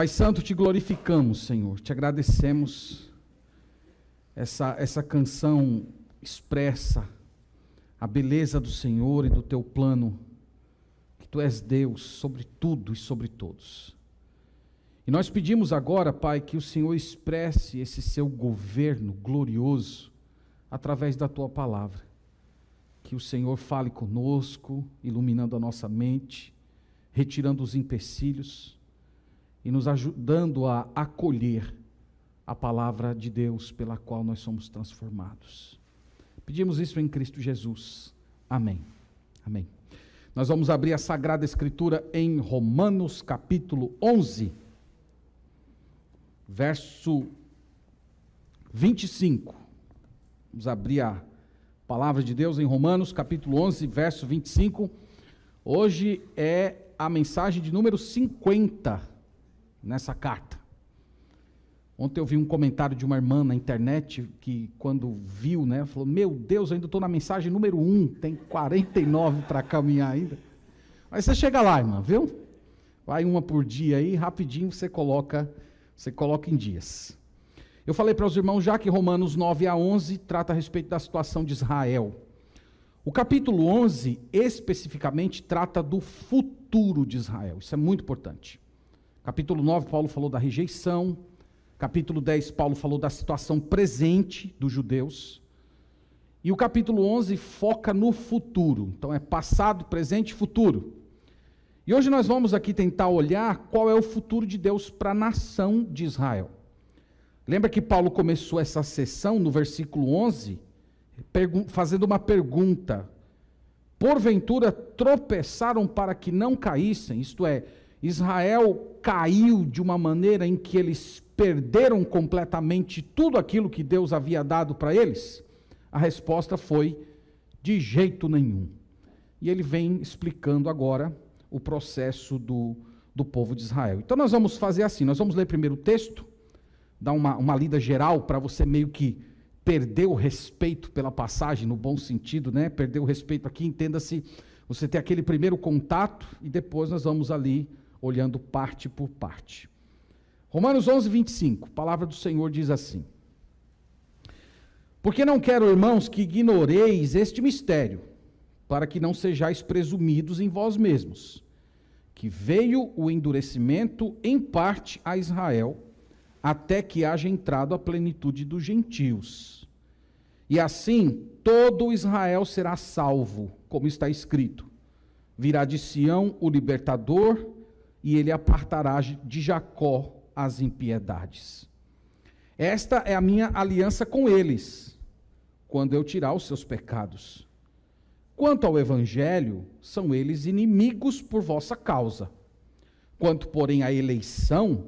Pai Santo, te glorificamos, Senhor, te agradecemos. Essa, essa canção expressa a beleza do Senhor e do teu plano, que tu és Deus sobre tudo e sobre todos. E nós pedimos agora, Pai, que o Senhor expresse esse seu governo glorioso através da tua palavra. Que o Senhor fale conosco, iluminando a nossa mente, retirando os empecilhos e nos ajudando a acolher a palavra de Deus pela qual nós somos transformados. Pedimos isso em Cristo Jesus. Amém. Amém. Nós vamos abrir a Sagrada Escritura em Romanos capítulo 11, verso 25. Vamos abrir a palavra de Deus em Romanos capítulo 11, verso 25. Hoje é a mensagem de número 50 nessa carta. Ontem eu vi um comentário de uma irmã na internet que, quando viu, né, falou: Meu Deus, eu ainda estou na mensagem número 1, tem 49 para caminhar ainda. Mas você chega lá, irmã, viu? Vai uma por dia aí, rapidinho você coloca, você coloca em dias. Eu falei para os irmãos já que Romanos 9 a 11 trata a respeito da situação de Israel. O capítulo 11 especificamente trata do futuro de Israel. Isso é muito importante. Capítulo 9, Paulo falou da rejeição. Capítulo 10, Paulo falou da situação presente dos judeus. E o capítulo 11 foca no futuro. Então é passado, presente e futuro. E hoje nós vamos aqui tentar olhar qual é o futuro de Deus para a nação de Israel. Lembra que Paulo começou essa sessão no versículo 11, fazendo uma pergunta: Porventura tropeçaram para que não caíssem, isto é, Israel caiu de uma maneira em que eles perderam completamente tudo aquilo que Deus havia dado para eles? A resposta foi: de jeito nenhum. E ele vem explicando agora o processo do, do povo de Israel. Então nós vamos fazer assim: nós vamos ler primeiro o texto, dar uma, uma lida geral para você meio que perder o respeito pela passagem, no bom sentido, né? Perder o respeito aqui, entenda-se, você ter aquele primeiro contato e depois nós vamos ali olhando parte por parte. Romanos 11, 25, a palavra do Senhor diz assim: Porque não quero, irmãos, que ignoreis este mistério, para que não sejais presumidos em vós mesmos, que veio o endurecimento em parte a Israel, até que haja entrado a plenitude dos gentios. E assim todo Israel será salvo, como está escrito: Virá de Sião o libertador, e ele apartará de Jacó as impiedades. Esta é a minha aliança com eles, quando eu tirar os seus pecados. Quanto ao evangelho, são eles inimigos por vossa causa. Quanto, porém, à eleição,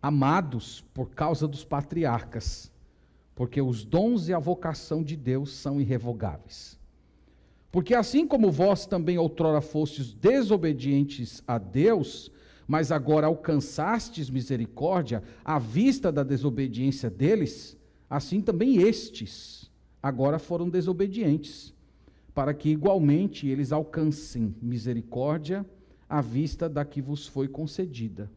amados por causa dos patriarcas, porque os dons e a vocação de Deus são irrevogáveis. Porque assim como vós também outrora fostes desobedientes a Deus, mas agora alcançastes misericórdia à vista da desobediência deles, assim também estes agora foram desobedientes, para que igualmente eles alcancem misericórdia à vista da que vos foi concedida.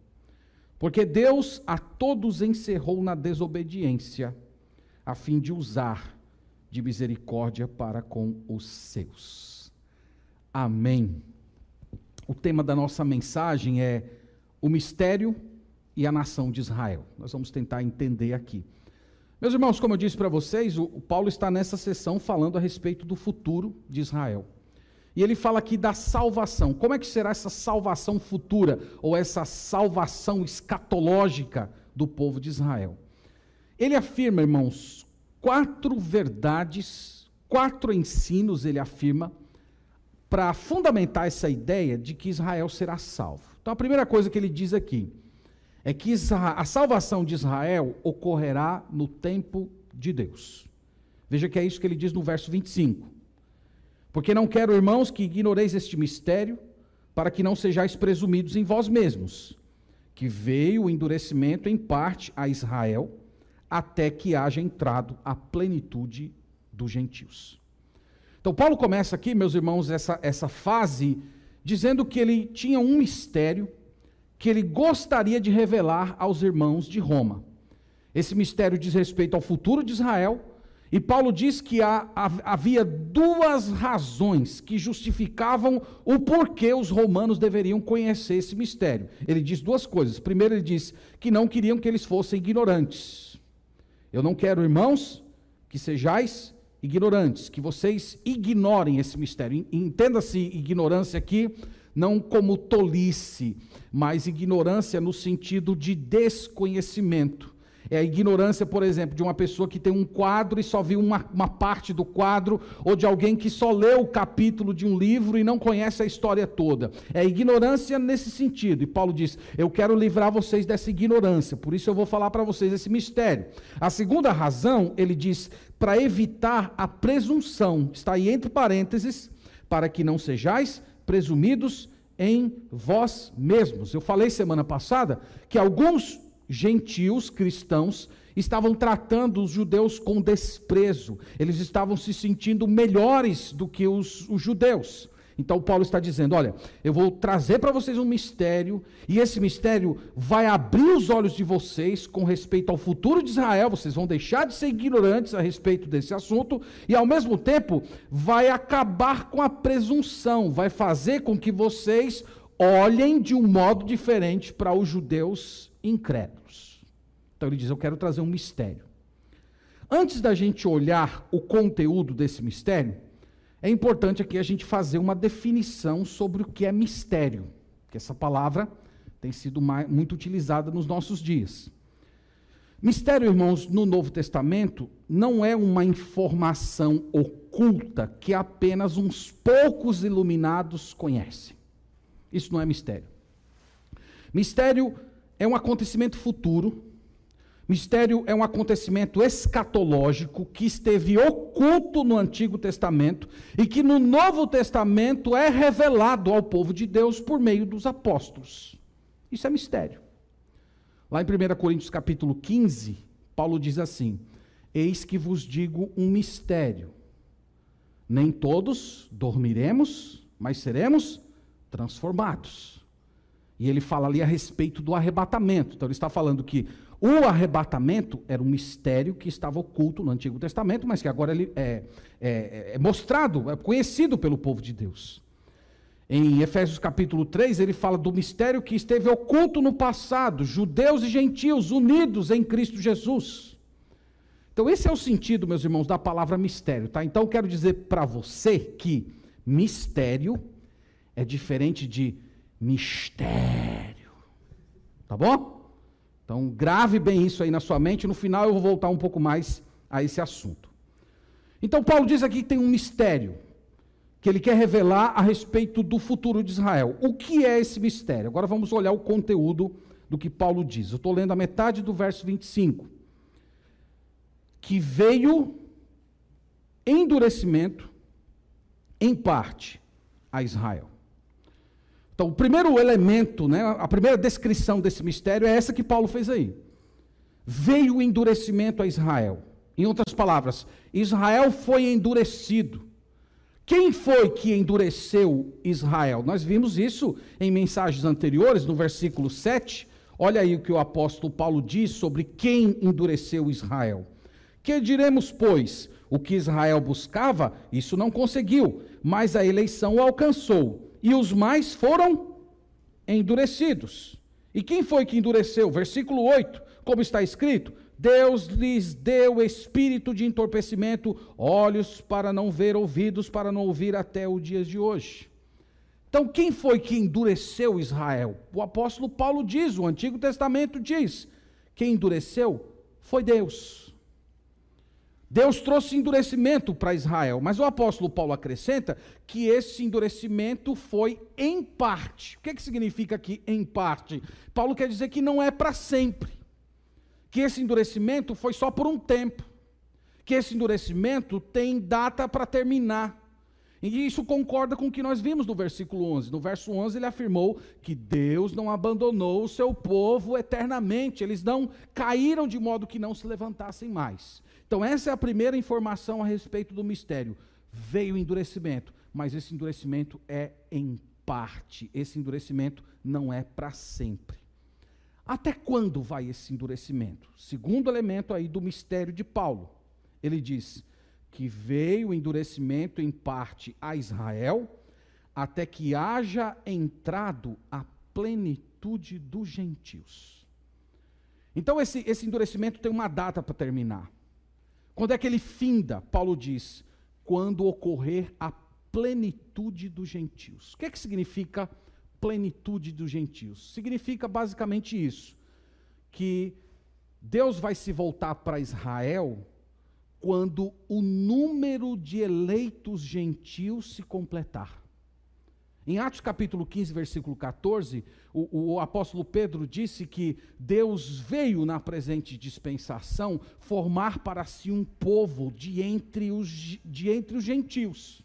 Porque Deus a todos encerrou na desobediência, a fim de usar de misericórdia para com os seus. Amém. O tema da nossa mensagem é o mistério e a nação de Israel. Nós vamos tentar entender aqui. Meus irmãos, como eu disse para vocês, o, Paulo está nessa sessão falando a respeito do futuro de Israel. E ele fala aqui da salvação. Como é que será essa salvação futura, ou essa salvação escatológica do povo de Israel? Ele afirma, irmãos, quatro verdades, quatro ensinos, ele afirma, para fundamentar essa ideia de que Israel será salvo. Então, a primeira coisa que ele diz aqui é que a salvação de Israel ocorrerá no tempo de Deus. Veja que é isso que ele diz no verso 25. Porque não quero, irmãos, que ignoreis este mistério, para que não sejais presumidos em vós mesmos, que veio o endurecimento em parte a Israel até que haja entrado a plenitude dos gentios. Então, Paulo começa aqui, meus irmãos, essa, essa fase, dizendo que ele tinha um mistério que ele gostaria de revelar aos irmãos de Roma. Esse mistério diz respeito ao futuro de Israel, e Paulo diz que há, havia duas razões que justificavam o porquê os romanos deveriam conhecer esse mistério. Ele diz duas coisas. Primeiro, ele diz que não queriam que eles fossem ignorantes. Eu não quero, irmãos, que sejais ignorantes, que vocês ignorem esse mistério. Entenda-se ignorância aqui não como tolice, mas ignorância no sentido de desconhecimento. É a ignorância, por exemplo, de uma pessoa que tem um quadro e só viu uma, uma, parte do quadro, ou de alguém que só leu o capítulo de um livro e não conhece a história toda. É a ignorância nesse sentido. E Paulo diz: Eu quero livrar vocês dessa ignorância, por isso eu vou falar para vocês esse mistério. A segunda razão, ele diz, para evitar a presunção, está aí entre parênteses, para que não sejais presumidos em vós mesmos. Eu falei semana passada que alguns gentios cristãos estavam tratando os judeus com desprezo, eles estavam se sentindo melhores do que os, os judeus. Então Paulo está dizendo: olha, eu vou trazer para vocês um mistério, e esse mistério vai abrir os olhos de vocês com respeito ao futuro de Israel, vocês vão deixar de ser ignorantes a respeito desse assunto, e ao mesmo tempo vai acabar com a presunção, vai fazer com que vocês olhem de um modo diferente para os judeus incrédulos. Então ele diz: Eu quero trazer um mistério. Antes da gente olhar o conteúdo desse mistério, é importante aqui a gente fazer uma definição sobre o que é mistério, que essa palavra tem sido muito utilizada nos nossos dias. Mistério, irmãos, no Novo Testamento não é uma informação oculta que apenas uns poucos iluminados conhecem. Isso não é mistério. Mistério é um acontecimento futuro. Mistério é um acontecimento escatológico que esteve oculto no Antigo Testamento e que no Novo Testamento é revelado ao povo de Deus por meio dos apóstolos. Isso é mistério. Lá em 1 Coríntios capítulo 15, Paulo diz assim: Eis que vos digo um mistério. Nem todos dormiremos, mas seremos transformados. E ele fala ali a respeito do arrebatamento. Então ele está falando que o arrebatamento era um mistério que estava oculto no Antigo Testamento, mas que agora ele é, é, é mostrado, é conhecido pelo povo de Deus. Em Efésios capítulo 3, ele fala do mistério que esteve oculto no passado, judeus e gentios unidos em Cristo Jesus. Então, esse é o sentido, meus irmãos, da palavra mistério, tá? Então, quero dizer para você que mistério é diferente de mistério. Tá bom? Então, grave bem isso aí na sua mente. No final, eu vou voltar um pouco mais a esse assunto. Então, Paulo diz aqui que tem um mistério que ele quer revelar a respeito do futuro de Israel. O que é esse mistério? Agora vamos olhar o conteúdo do que Paulo diz. Eu estou lendo a metade do verso 25. Que veio endurecimento, em parte, a Israel. Então, o primeiro elemento, né, a primeira descrição desse mistério é essa que Paulo fez aí. Veio o endurecimento a Israel. Em outras palavras, Israel foi endurecido. Quem foi que endureceu Israel? Nós vimos isso em mensagens anteriores, no versículo 7. Olha aí o que o apóstolo Paulo diz sobre quem endureceu Israel. Que diremos, pois? O que Israel buscava, isso não conseguiu, mas a eleição o alcançou e os mais foram endurecidos. E quem foi que endureceu? Versículo 8, como está escrito: Deus lhes deu espírito de entorpecimento, olhos para não ver, ouvidos para não ouvir até o dia de hoje. Então, quem foi que endureceu Israel? O apóstolo Paulo diz, o Antigo Testamento diz: quem endureceu foi Deus. Deus trouxe endurecimento para Israel, mas o apóstolo Paulo acrescenta que esse endurecimento foi em parte. O que, é que significa aqui em parte? Paulo quer dizer que não é para sempre, que esse endurecimento foi só por um tempo, que esse endurecimento tem data para terminar. E isso concorda com o que nós vimos no versículo 11. No verso 11 ele afirmou que Deus não abandonou o seu povo eternamente, eles não caíram de modo que não se levantassem mais. Então, essa é a primeira informação a respeito do mistério. Veio endurecimento, mas esse endurecimento é em parte. Esse endurecimento não é para sempre. Até quando vai esse endurecimento? Segundo elemento aí do mistério de Paulo. Ele diz que veio o endurecimento em parte a Israel, até que haja entrado a plenitude dos gentios. Então, esse, esse endurecimento tem uma data para terminar. Quando é que ele finda? Paulo diz: quando ocorrer a plenitude dos gentios. O que, é que significa plenitude dos gentios? Significa basicamente isso: que Deus vai se voltar para Israel quando o número de eleitos gentios se completar. Em Atos capítulo 15, versículo 14, o, o, apóstolo Pedro disse que Deus veio na presente dispensação formar para si um povo de entre os, de entre os gentios.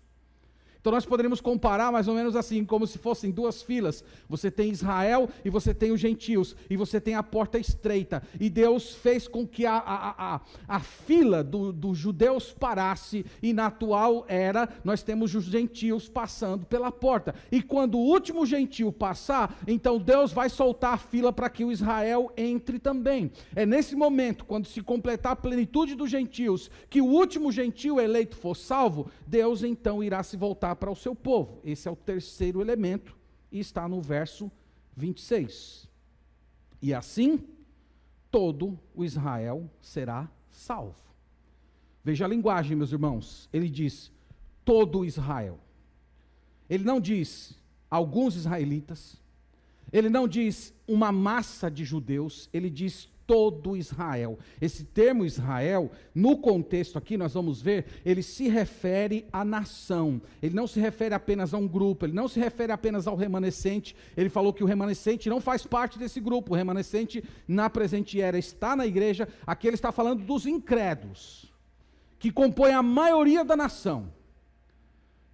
Então nós poderíamos comparar mais ou menos assim, como se fossem duas filas. Você tem Israel e você tem os gentios, e você tem a porta estreita. E Deus fez com que a, a, a, a fila dos do judeus parasse, e na atual era nós temos os gentios passando pela porta. E quando o último gentio passar, então Deus vai soltar a fila para que o Israel entre também. É nesse momento, quando se completar a plenitude dos gentios, que o último gentio eleito for salvo, Deus então irá se voltar para o seu povo. Esse é o terceiro elemento e está no verso 26. E assim, todo o Israel será salvo. Veja a linguagem, meus irmãos. Ele diz todo Israel. Ele não diz alguns israelitas. Ele não diz uma massa de judeus. Ele diz todo Israel. Esse termo Israel, no contexto aqui, nós vamos ver, ele se refere à nação. Ele não se refere apenas a um grupo, ele não se refere apenas ao remanescente. Ele falou que o remanescente não faz parte desse grupo. O remanescente na presente era está na igreja. Aqui ele está falando dos incrédulos, que compõem a maioria da nação.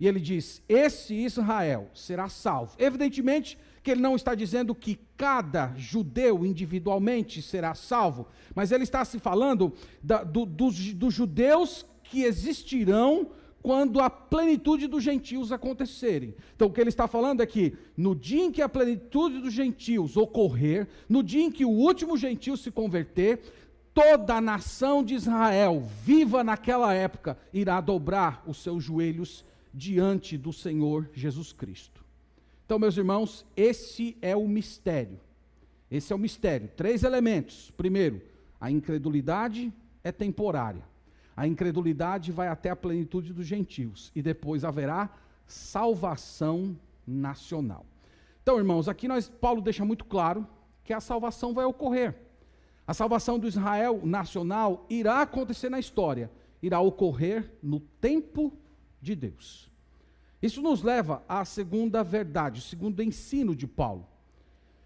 E ele diz: Esse Israel será salvo. Evidentemente, que ele não está dizendo que cada judeu individualmente será salvo, mas ele está se falando da, do, dos, dos judeus que existirão quando a plenitude dos gentios acontecerem. Então, o que ele está falando é que no dia em que a plenitude dos gentios ocorrer, no dia em que o último gentio se converter, toda a nação de Israel, viva naquela época, irá dobrar os seus joelhos diante do Senhor Jesus Cristo. Então, meus irmãos, esse é o mistério. Esse é o mistério. Três elementos. Primeiro, a incredulidade é temporária. A incredulidade vai até a plenitude dos gentios. E depois haverá salvação nacional. Então, irmãos, aqui nós, Paulo deixa muito claro que a salvação vai ocorrer. A salvação do Israel nacional irá acontecer na história, irá ocorrer no tempo de Deus. Isso nos leva à segunda verdade, o segundo ensino de Paulo.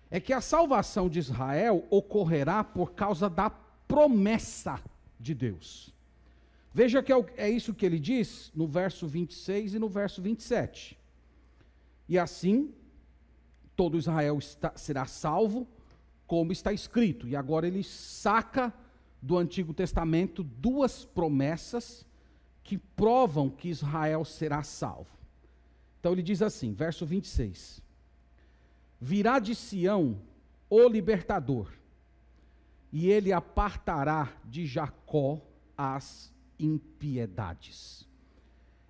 É que a salvação de Israel ocorrerá por causa da promessa de Deus. Veja que é, é isso que ele diz no verso 26 e no verso 27. E assim, todo Israel está, será salvo, como está escrito. E agora ele saca do Antigo Testamento duas promessas que provam que Israel será salvo. Então ele diz assim, verso 26: Virá de Sião o libertador, e ele apartará de Jacó as impiedades.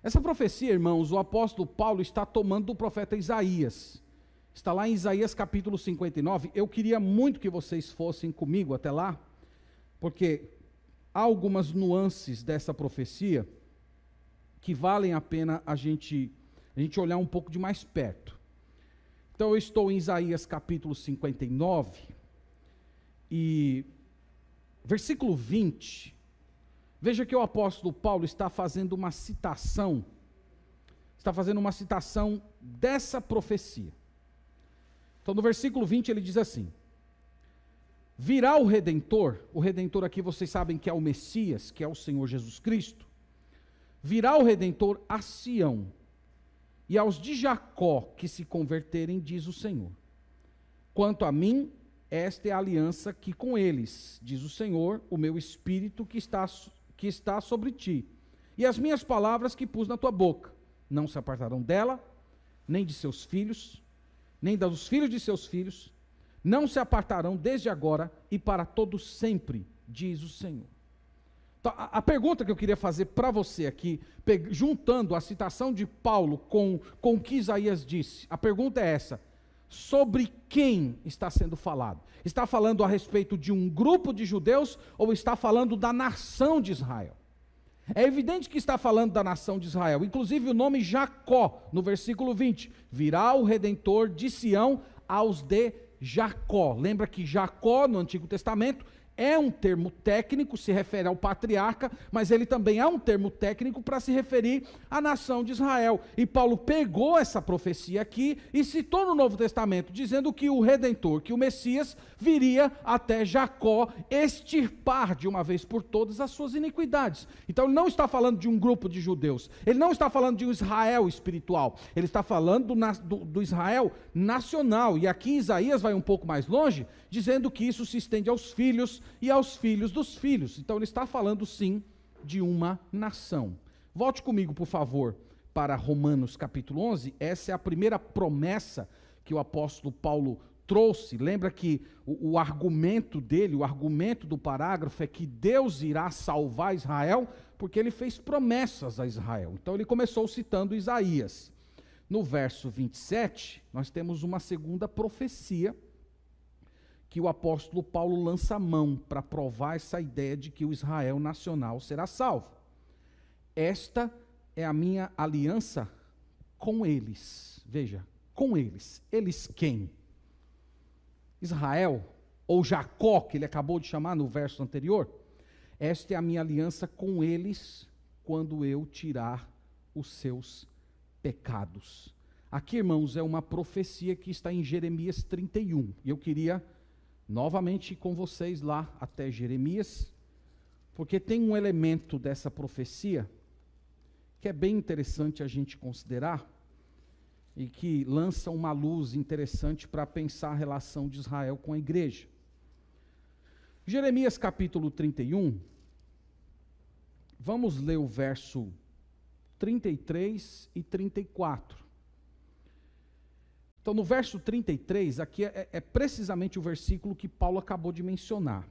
Essa profecia, irmãos, o apóstolo Paulo está tomando do profeta Isaías. Está lá em Isaías capítulo 59. Eu queria muito que vocês fossem comigo até lá, porque há algumas nuances dessa profecia que valem a pena a gente a gente olhar um pouco de mais perto. Então eu estou em Isaías capítulo 59 e versículo 20. Veja que o apóstolo Paulo está fazendo uma citação, está fazendo uma citação dessa profecia. Então no versículo 20 ele diz assim: Virá o redentor, o redentor aqui vocês sabem que é o Messias, que é o Senhor Jesus Cristo. Virá o redentor a Sião e aos de Jacó que se converterem, diz o Senhor. Quanto a mim, esta é a aliança que com eles, diz o Senhor, o meu espírito que está, que está sobre ti, e as minhas palavras que pus na tua boca, não se apartarão dela, nem de seus filhos, nem dos filhos de seus filhos, não se apartarão desde agora e para todo sempre, diz o Senhor. Então, a, pergunta que eu queria fazer para você aqui, juntando a citação de Paulo com, com o que Isaías disse, a pergunta é essa: sobre quem está sendo falado? Está falando a respeito de um grupo de judeus ou está falando da nação de Israel? É evidente que está falando da nação de Israel, inclusive o nome Jacó, no versículo 20: virá o redentor de Sião aos de Jacó. Lembra que Jacó, no Antigo Testamento, é um termo técnico, se refere ao patriarca, mas ele também é um termo técnico para se referir à nação de Israel. E Paulo pegou essa profecia aqui e citou no Novo Testamento, dizendo que o redentor, que o Messias, viria até Jacó extirpar de uma vez por todas as suas iniquidades. Então ele não está falando de um grupo de judeus, ele não está falando de um Israel espiritual, ele está falando do, do, Israel nacional. E aqui Isaías vai um pouco mais longe, dizendo que isso se estende aos filhos e aos filhos dos filhos. Então ele está falando sim de uma nação. Volte comigo, por favor, para Romanos capítulo 11. Essa é a primeira promessa que o apóstolo Paulo trouxe. Lembra que o, o, argumento dele, o argumento do parágrafo é que Deus irá salvar Israel, porque ele fez promessas a Israel. Então ele começou citando Isaías. No verso 27, nós temos uma segunda profecia que o apóstolo Paulo lança a mão para provar essa ideia de que o Israel nacional será salvo. Esta é a minha aliança com eles. Veja, com eles. Eles quem? Israel, ou Jacó, que ele acabou de chamar no verso anterior. Esta é a minha aliança com eles quando eu tirar os seus pecados. Aqui, irmãos, é uma profecia que está em Jeremias 31. E eu queria novamente com vocês lá até Jeremias, porque tem um elemento dessa profecia que é bem interessante a gente considerar e que lança uma luz interessante para pensar a relação de Israel com a igreja. Jeremias capítulo 31, vamos ler o verso 33 e 34. Então, no verso 33, aqui é, é precisamente o versículo que Paulo acabou de mencionar.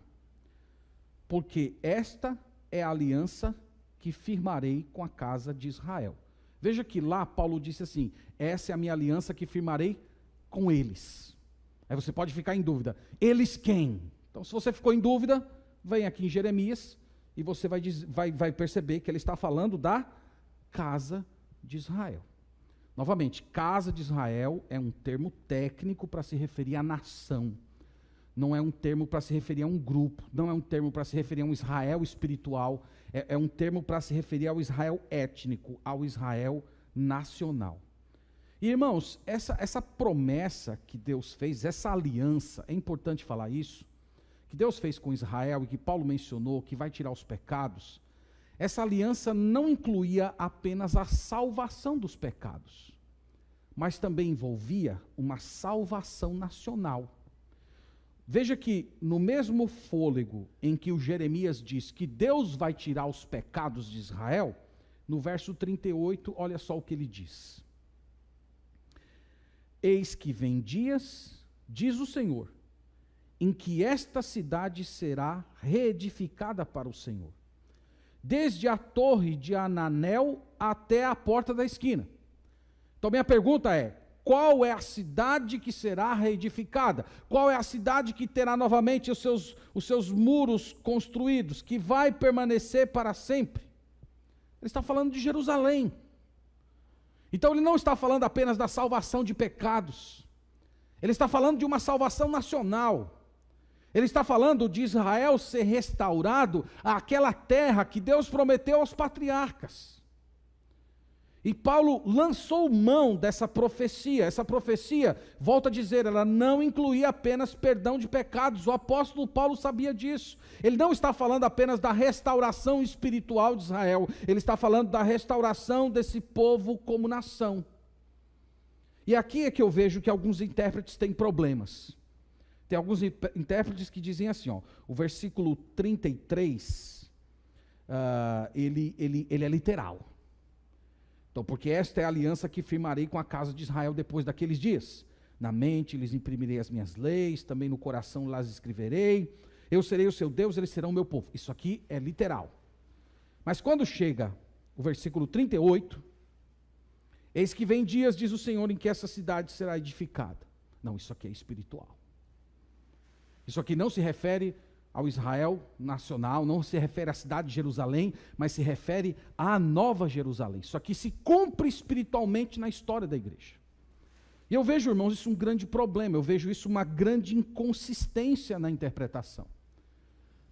Porque esta é a aliança que firmarei com a casa de Israel. Veja que lá Paulo disse assim: essa é a minha aliança que firmarei com eles. Aí você pode ficar em dúvida: eles quem? Então, se você ficou em dúvida, vem aqui em Jeremias e você vai, vai, vai perceber que ele está falando da casa de Israel. Novamente, casa de Israel é um termo técnico para se referir à nação. Não é um termo para se referir a um grupo, não é um termo para se referir a um Israel espiritual, é, é um termo para se referir ao Israel étnico, ao Israel nacional. E irmãos, essa, essa promessa que Deus fez, essa aliança, é importante falar isso, que Deus fez com Israel e que Paulo mencionou, que vai tirar os pecados, essa aliança não incluía apenas a salvação dos pecados, mas também envolvia uma salvação nacional. Veja que no mesmo fôlego em que o Jeremias diz que Deus vai tirar os pecados de Israel, no verso 38, olha só o que ele diz: Eis que vem dias, diz o Senhor, em que esta cidade será reedificada para o Senhor desde a torre de Ananel até a porta da esquina. Então, minha pergunta é: qual é a cidade que será reedificada? Qual é a cidade que terá novamente os seus, os seus muros construídos, que vai permanecer para sempre? Ele está falando de Jerusalém. Então, ele não está falando apenas da salvação de pecados, ele está falando de uma salvação nacional. Ele está falando de Israel ser restaurado àquela terra que Deus prometeu aos patriarcas. E Paulo lançou mão dessa profecia. Essa profecia, volta a dizer, ela não incluía apenas perdão de pecados. O apóstolo Paulo sabia disso. Ele não está falando apenas da restauração espiritual de Israel, ele está falando da restauração desse povo como nação. E aqui é que eu vejo que alguns intérpretes têm problemas. Tem alguns intérpretes que dizem assim, ó, o versículo 33, uh, ah, ele, ele, ele é literal. Então, porque esta é a aliança que firmarei com a casa de Israel depois daqueles dias. Na mente lhes imprimirei as minhas leis, também no coração las escreverei. Eu serei o seu Deus, eles serão o meu povo. Isso aqui é literal. Mas quando chega o versículo 38, eis que vem dias, diz o Senhor, em que essa cidade será edificada. Não, isso aqui é espiritual. Isso aqui não se refere ao Israel nacional, não se refere à cidade de Jerusalém, mas se refere à nova Jerusalém. Isso aqui se cumpre espiritualmente na história da igreja. E eu vejo, irmãos, isso um grande problema, eu vejo isso uma grande inconsistência na interpretação.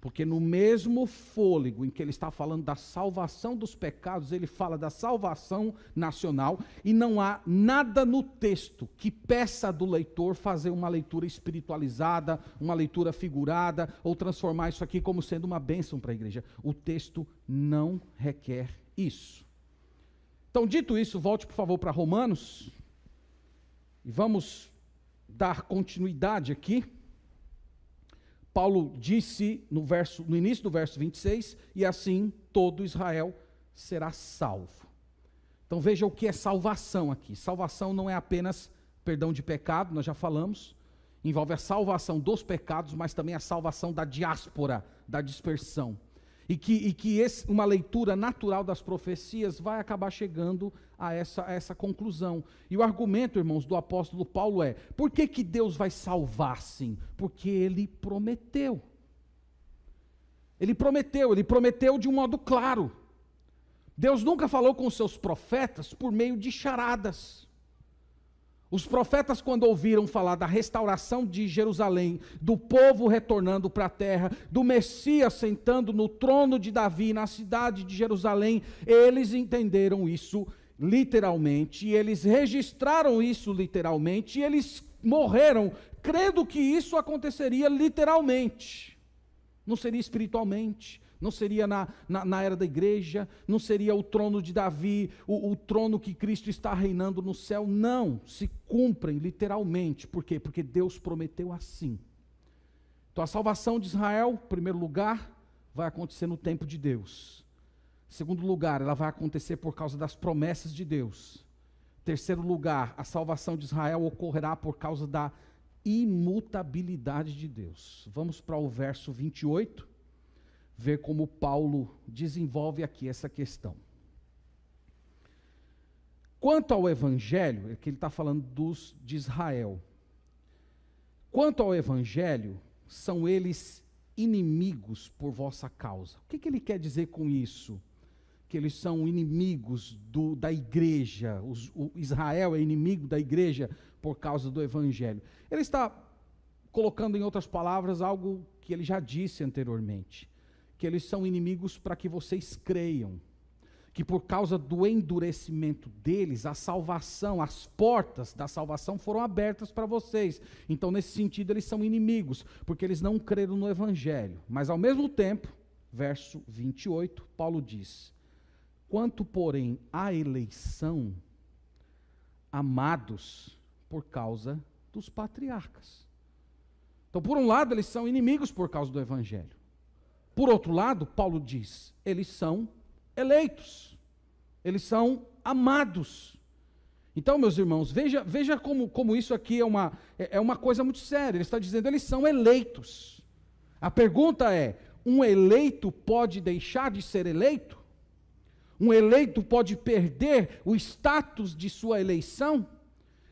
Porque no mesmo fôlego em que ele está falando da salvação dos pecados, ele fala da salvação nacional, e não há nada no texto que peça do leitor fazer uma leitura espiritualizada, uma leitura figurada, ou transformar isso aqui como sendo uma bênção para a igreja. O texto não requer isso. Então, dito isso, volte por favor para Romanos, e vamos dar continuidade aqui. Paulo disse no, verso, no início do verso 26, e assim todo Israel será salvo. Então veja o que é salvação aqui. Salvação não é apenas perdão de pecado, nós já falamos, envolve a salvação dos pecados, mas também a salvação da diáspora, da dispersão e que, e que esse, uma leitura natural das profecias vai acabar chegando a essa, a essa conclusão. E o argumento, irmãos, do apóstolo Paulo é: por que, que Deus vai salvar sim? Porque ele prometeu. Ele prometeu, ele prometeu de um modo claro. Deus nunca falou com seus profetas por meio de charadas. Os profetas, quando ouviram falar da restauração de Jerusalém, do povo retornando para a terra, do Messias sentando no trono de Davi na cidade de Jerusalém, eles entenderam isso literalmente, eles registraram isso literalmente, e eles morreram crendo que isso aconteceria literalmente, não seria espiritualmente não seria na, na, na, era da igreja, não seria o trono de Davi, o, o, trono que Cristo está reinando no céu. Não, se cumprem literalmente. Por quê? Porque Deus prometeu assim. Então a salvação de Israel, em primeiro lugar, vai acontecer no tempo de Deus. Em segundo lugar, ela vai acontecer por causa das promessas de Deus. Em terceiro lugar, a salvação de Israel ocorrerá por causa da imutabilidade de Deus. Vamos para o verso 28 ver como Paulo desenvolve aqui essa questão. Quanto ao Evangelho, é que ele está falando dos de Israel. Quanto ao Evangelho, são eles inimigos por vossa causa. O que, que ele quer dizer com isso? Que eles são inimigos do, da igreja, os, o Israel é inimigo da igreja por causa do Evangelho. Ele está colocando em outras palavras algo que ele já disse anteriormente que eles são inimigos para que vocês creiam. Que por causa do endurecimento deles, a salvação, as portas da salvação foram abertas para vocês. Então, nesse sentido, eles são inimigos, porque eles não creram no Evangelho. Mas, ao mesmo tempo, verso 28, Paulo diz: Quanto, porém, à eleição, amados por causa dos patriarcas. Então, por um lado, eles são inimigos por causa do Evangelho. Por outro lado, Paulo diz: eles são eleitos, eles são amados. Então, meus irmãos, veja, veja como, como isso aqui é uma, é, é uma coisa muito séria. Ele está dizendo: eles são eleitos. A pergunta é: um eleito pode deixar de ser eleito? Um eleito pode perder o status de sua eleição?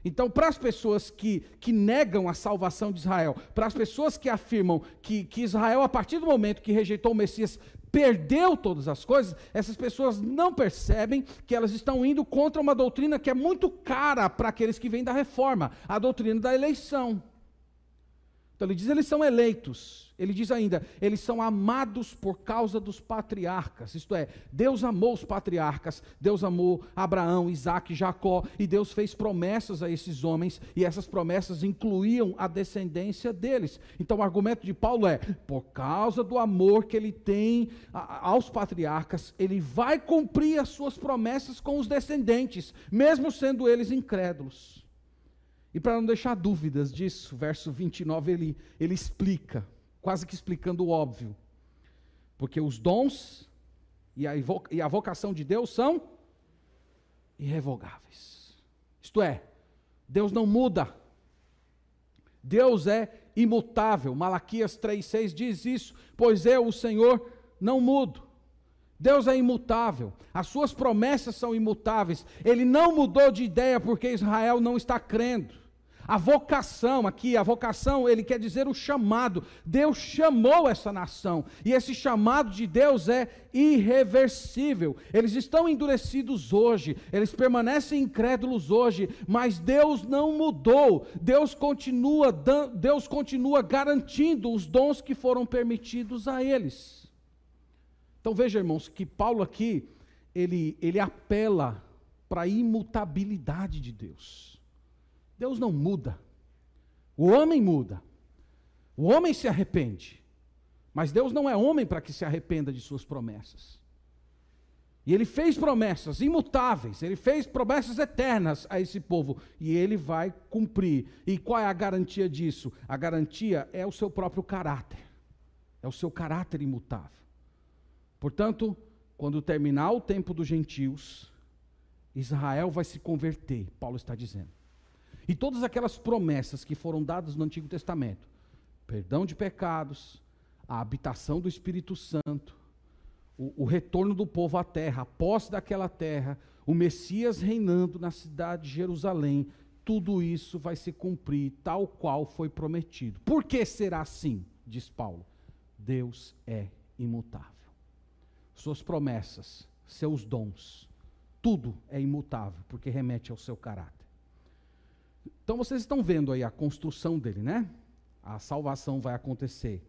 Então, para as pessoas que, que negam a salvação de Israel, para as pessoas que afirmam que, que Israel, a partir do momento que rejeitou o Messias, perdeu todas as coisas, essas pessoas não percebem que elas estão indo contra uma doutrina que é muito cara para aqueles que vêm da reforma a doutrina da eleição. Então, ele diz: eles são eleitos. Ele diz ainda: eles são amados por causa dos patriarcas. Isto é, Deus amou os patriarcas, Deus amou Abraão, Isaac, Jacó, e Deus fez promessas a esses homens, e essas promessas incluíam a descendência deles. Então o argumento de Paulo é: por causa do amor que ele tem aos patriarcas, ele vai cumprir as suas promessas com os descendentes, mesmo sendo eles incrédulos. E para não deixar dúvidas disso, verso 29 ele, ele explica quase que explicando o óbvio. Porque os dons e a, e a vocação de Deus são irrevogáveis. Isto é, Deus não muda. Deus é imutável. Malaquias 3,6 diz isso, pois eu, o Senhor, não mudo. Deus é imutável, as suas promessas são imutáveis. Ele não mudou de ideia porque Israel não está crendo. A vocação aqui, a vocação, ele quer dizer o chamado. Deus chamou essa nação, e esse chamado de Deus é irreversível. Eles estão endurecidos hoje, eles permanecem incrédulos hoje, mas Deus não mudou. Deus continua, Deus continua garantindo os dons que foram permitidos a eles. Então veja, irmãos, que Paulo aqui ele ele apela para a imutabilidade de Deus. Deus não muda. O homem muda. O homem se arrepende. Mas Deus não é homem para que se arrependa de suas promessas. E ele fez promessas imutáveis, ele fez promessas eternas a esse povo, e ele vai cumprir. E qual é a garantia disso? A garantia é o seu próprio caráter, é o seu caráter imutável. Portanto, quando terminar o tempo dos gentios, Israel vai se converter, Paulo está dizendo. E todas aquelas promessas que foram dadas no Antigo Testamento perdão de pecados, a habitação do Espírito Santo, o, o, retorno do povo à terra, a posse daquela terra, o Messias reinando na cidade de Jerusalém, tudo isso vai se cumprir tal qual foi prometido. Por que será assim? Diz Paulo. Deus é imutável. Suas promessas, seus dons, tudo é imutável, porque remete ao seu caráter. Então vocês estão vendo aí a construção dele, né? A salvação vai acontecer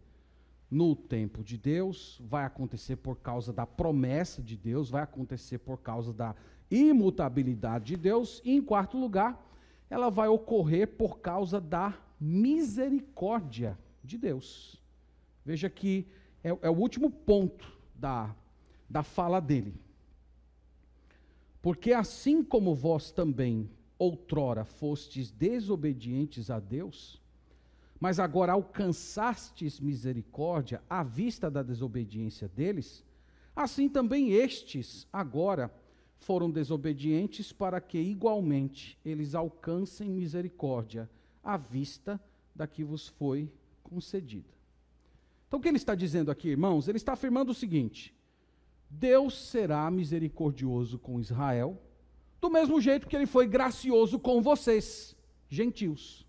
no tempo de Deus, vai acontecer por causa da promessa de Deus, vai acontecer por causa da imutabilidade de Deus, e em quarto lugar, ela vai ocorrer por causa da misericórdia de Deus. Veja que é, é o último ponto da, da fala dele. Porque assim como vós também outrora fostes desobedientes a Deus, mas agora alcançastes misericórdia à vista da desobediência deles, assim também estes agora foram desobedientes para que igualmente eles alcancem misericórdia à vista da que vos foi concedida. Então o que ele está dizendo aqui, irmãos? Ele está afirmando o seguinte: Deus será misericordioso com Israel, do mesmo jeito que ele foi gracioso com vocês, gentios.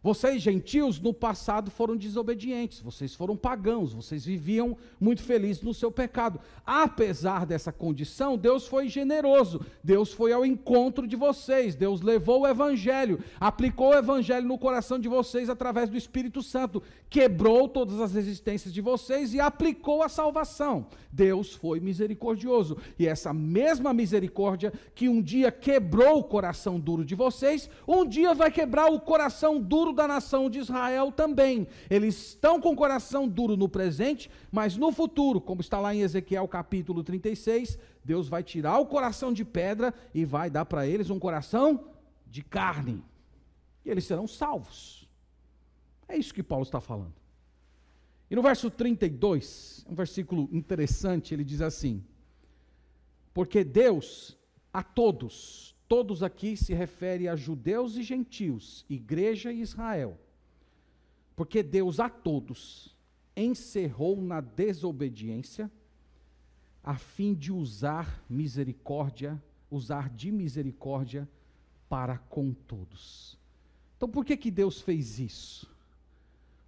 Vocês, gentios, no passado foram desobedientes, vocês foram pagãos, vocês viviam muito felizes no seu pecado. Apesar dessa condição, Deus foi generoso, Deus foi ao encontro de vocês, Deus levou o Evangelho, aplicou o Evangelho no coração de vocês através do Espírito Santo, quebrou todas as resistências de vocês e aplicou a salvação. Deus foi misericordioso, e essa mesma misericórdia que um dia quebrou o coração duro de vocês, um dia vai quebrar o coração duro duro da nação de Israel também. Eles estão com o coração duro no presente, mas no futuro, como está lá em Ezequiel capítulo 36, Deus vai tirar o coração de pedra e vai dar para eles um coração de carne. E eles serão salvos. É isso que Paulo está falando. E no verso 32, um versículo interessante, ele diz assim: Porque Deus a todos, Todos aqui se refere a judeus e gentios, igreja e Israel. Porque Deus a todos encerrou na desobediência, a fim de usar misericórdia, usar de misericórdia para com todos. Então por que que Deus fez isso?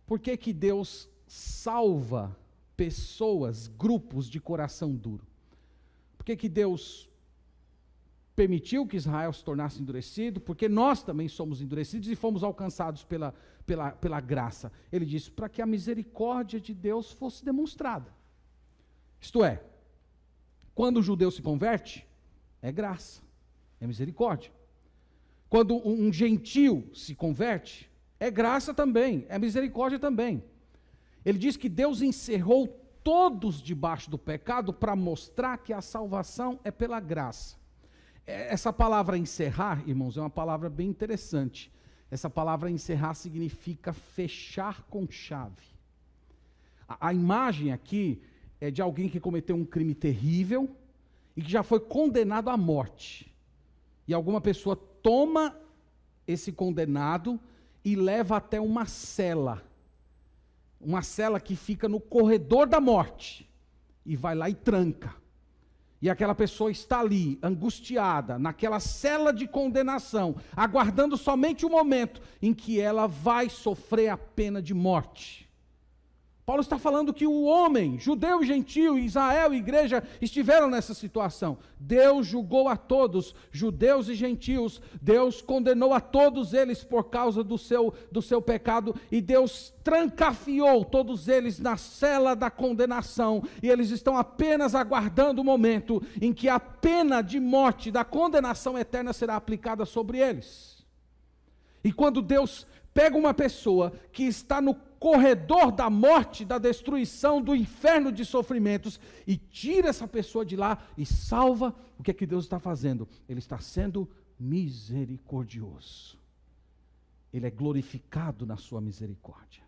Por que que Deus salva pessoas, grupos de coração duro? Por que que Deus permitiu que Israel se tornasse endurecido, porque nós também somos endurecidos e fomos alcançados pela, pela, pela graça. Ele disse: para que a misericórdia de Deus fosse demonstrada. Isto é, quando o judeu se converte, é graça, é misericórdia. Quando um, gentil se converte, é graça também, é misericórdia também. Ele diz que Deus encerrou todos debaixo do pecado para mostrar que a salvação é pela graça. É, essa palavra encerrar, irmãos, é uma palavra bem interessante. Essa palavra encerrar significa fechar com chave. A, a imagem aqui é de alguém que cometeu um crime terrível e que já foi condenado à morte. E alguma pessoa toma esse condenado e leva até uma cela. Uma cela que fica no corredor da morte. E vai lá e tranca. E aquela pessoa está ali, angustiada, naquela cela de condenação, aguardando somente o momento em que ela vai sofrer a pena de morte. Paulo está falando que o homem, judeu e gentil, Israel e igreja estiveram nessa situação. Deus julgou a todos, judeus e gentios. Deus condenou a todos eles por causa do seu, do seu pecado. E Deus trancafiou todos eles na cela da condenação. E eles estão apenas aguardando o momento em que a pena de morte, da condenação eterna, será aplicada sobre eles. E quando Deus pega uma pessoa que está no corredor da morte, da destruição, do inferno de sofrimentos e tira essa pessoa de lá e salva, o que é que Deus está fazendo? Ele está sendo misericordioso. Ele é glorificado na sua misericórdia.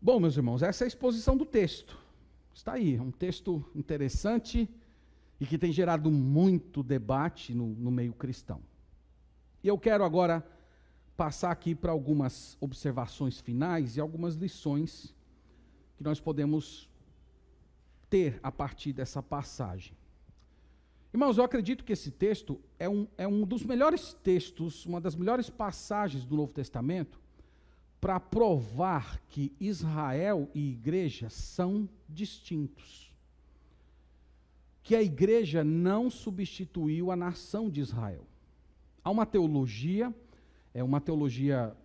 Bom, meus irmãos, essa é a exposição do texto. Está aí, é um texto interessante e que tem gerado muito debate no, no meio cristão. E eu quero agora passar aqui para algumas observações finais e algumas lições que nós podemos ter a partir dessa passagem. Irmãos, eu acredito que esse texto é um, é um dos melhores textos, uma das melhores passagens do Novo Testamento para provar que Israel e igreja são distintos. Que a igreja não substituiu a nação de Israel. Há uma teologia é uma teologia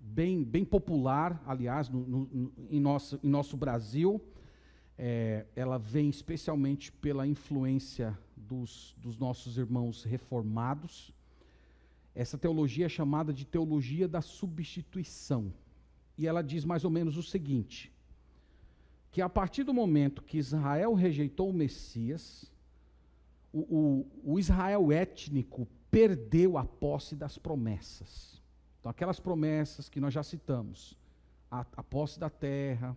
bem, bem popular, aliás, no, no, em, nosso, em nosso Brasil. É, ela vem especialmente pela influência dos, dos nossos irmãos reformados. Essa teologia é chamada de teologia da substituição. E ela diz mais ou menos o seguinte: que a partir do momento que Israel rejeitou o Messias, o, o, o Israel étnico perdeu a posse das promessas. Então, aquelas promessas que nós já citamos, a, a posse da terra,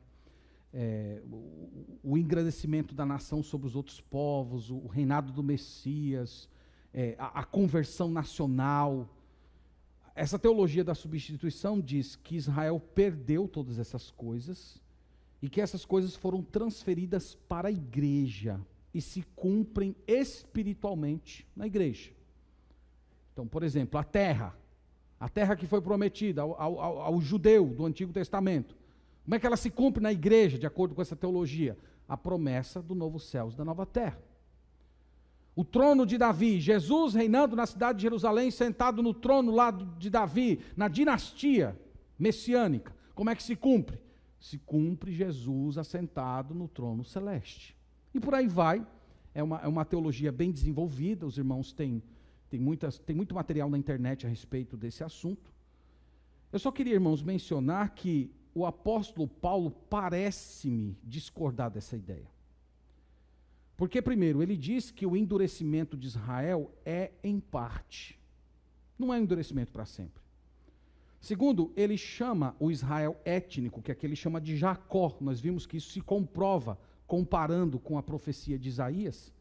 é, o, o, engrandecimento da nação sobre os outros povos, o, o reinado do Messias, é, a, a conversão nacional. Essa teologia da substituição diz que Israel perdeu todas essas coisas e que essas coisas foram transferidas para a igreja e se cumprem espiritualmente na igreja. Então, por exemplo, a terra, a terra que foi prometida ao, ao, ao, judeu do Antigo Testamento. Como é que ela se cumpre na igreja, de acordo com essa teologia? A promessa do novo céu e da nova terra. O trono de Davi, Jesus reinando na cidade de Jerusalém, sentado no trono lá de Davi, na dinastia messiânica. Como é que se cumpre? Se cumpre Jesus assentado no trono celeste. E por aí vai. É uma, é uma teologia bem desenvolvida, os irmãos têm tem, muitas, tem muito material na internet a respeito desse assunto. Eu só queria, irmãos, mencionar que o apóstolo Paulo parece-me discordar dessa ideia. Porque, primeiro, ele diz que o endurecimento de Israel é em parte, não é um endurecimento para sempre. Segundo, ele chama o Israel étnico, que aqui ele chama de Jacó. Nós vimos que isso se comprova comparando com a profecia de Isaías.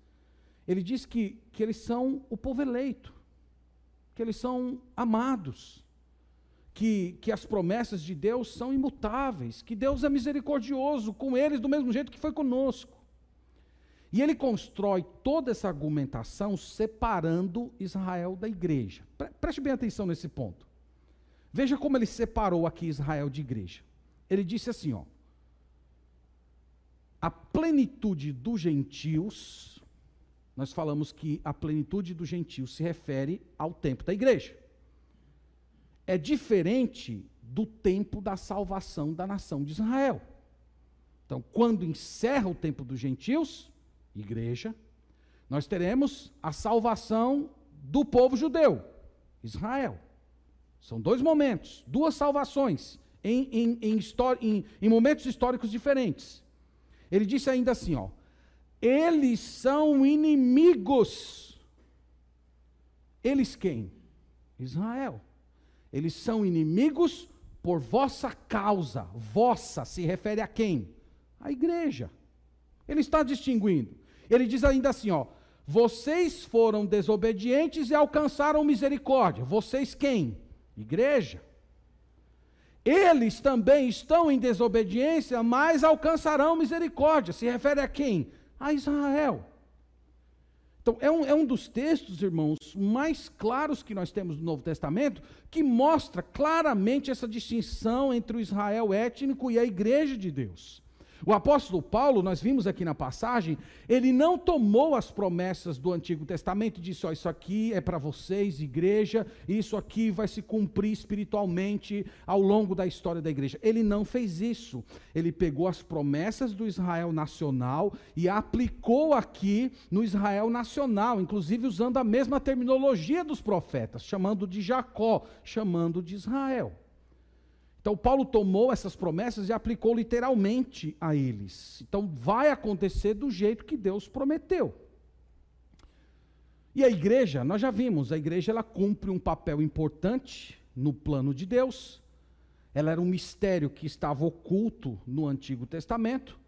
Ele diz que, que eles são o povo eleito, que eles são amados, que, que as promessas de Deus são imutáveis, que Deus é misericordioso com eles do mesmo jeito que foi conosco. E ele constrói toda essa argumentação separando Israel da igreja. Preste bem atenção nesse ponto. Veja como ele separou aqui Israel de igreja. Ele disse assim, ó: A plenitude dos gentios nós falamos que a plenitude do gentio se refere ao tempo da igreja. É diferente do tempo da salvação da nação de Israel. Então, quando encerra o tempo dos gentios, igreja, nós teremos a salvação do povo judeu, Israel. São dois momentos, duas salvações, em, em, em, em, momentos históricos diferentes. Ele disse ainda assim: ó, eles são inimigos. Eles quem? Israel. Eles são inimigos por vossa causa. Vossa se refere a quem? A igreja. Ele está distinguindo. Ele diz ainda assim, ó: Vocês foram desobedientes e alcançaram misericórdia. Vocês quem? Igreja. Eles também estão em desobediência, mas alcançarão misericórdia. Se refere a quem? A Israel. Então, é um, é um dos textos, irmãos, mais claros que nós temos no Novo Testamento, que mostra claramente essa distinção entre o Israel étnico e a igreja de Deus. O apóstolo Paulo, nós vimos aqui na passagem, ele não tomou as promessas do Antigo Testamento e disse: Ó, isso aqui é para vocês, igreja, isso aqui vai se cumprir espiritualmente ao longo da história da igreja. Ele não fez isso. Ele pegou as promessas do Israel nacional e aplicou aqui no Israel nacional, inclusive usando a mesma terminologia dos profetas, chamando de Jacó, chamando de Israel. Então, Paulo tomou essas promessas e aplicou literalmente a eles. Então, vai acontecer do jeito que Deus prometeu. E a igreja, nós já vimos, a igreja ela cumpre um papel importante no plano de Deus. Ela era um mistério que estava oculto no Antigo Testamento.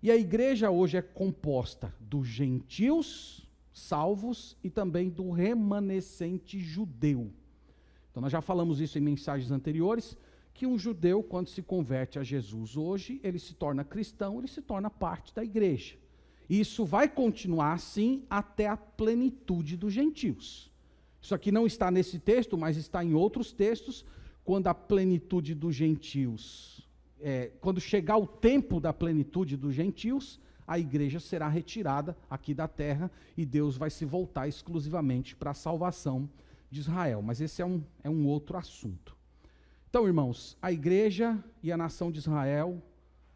E a igreja hoje é composta dos gentios salvos e também do remanescente judeu. Então, nós já falamos isso em mensagens anteriores que um judeu, quando se converte a Jesus hoje, ele se torna cristão, ele se torna parte da igreja. E isso vai continuar assim até a plenitude dos gentios. Isso aqui não está nesse texto, mas está em outros textos, quando a plenitude dos gentios, é, quando chegar o tempo da plenitude dos gentios, a igreja será retirada aqui da terra e Deus vai se voltar exclusivamente para a salvação de Israel. Mas esse é um, é um outro assunto. Então, irmãos, a igreja e a nação de Israel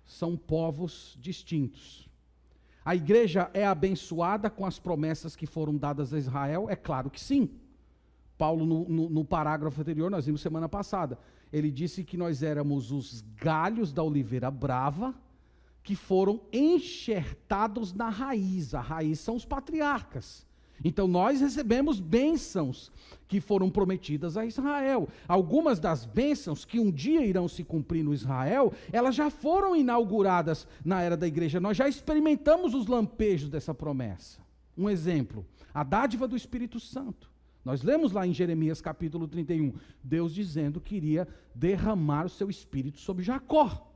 são povos distintos. A igreja é abençoada com as promessas que foram dadas a Israel? É claro que sim. Paulo, no, no, no, parágrafo anterior, nós vimos semana passada, ele disse que nós éramos os galhos da oliveira brava que foram enxertados na raiz. A raiz são os patriarcas. Então nós recebemos bênçãos que foram prometidas a Israel. Algumas das bênçãos que um dia irão se cumprir no Israel, elas já foram inauguradas na era da igreja. Nós já experimentamos os lampejos dessa promessa. Um exemplo, a dádiva do Espírito Santo. Nós lemos lá em Jeremias capítulo 31, Deus dizendo que iria derramar o seu espírito sobre Jacó.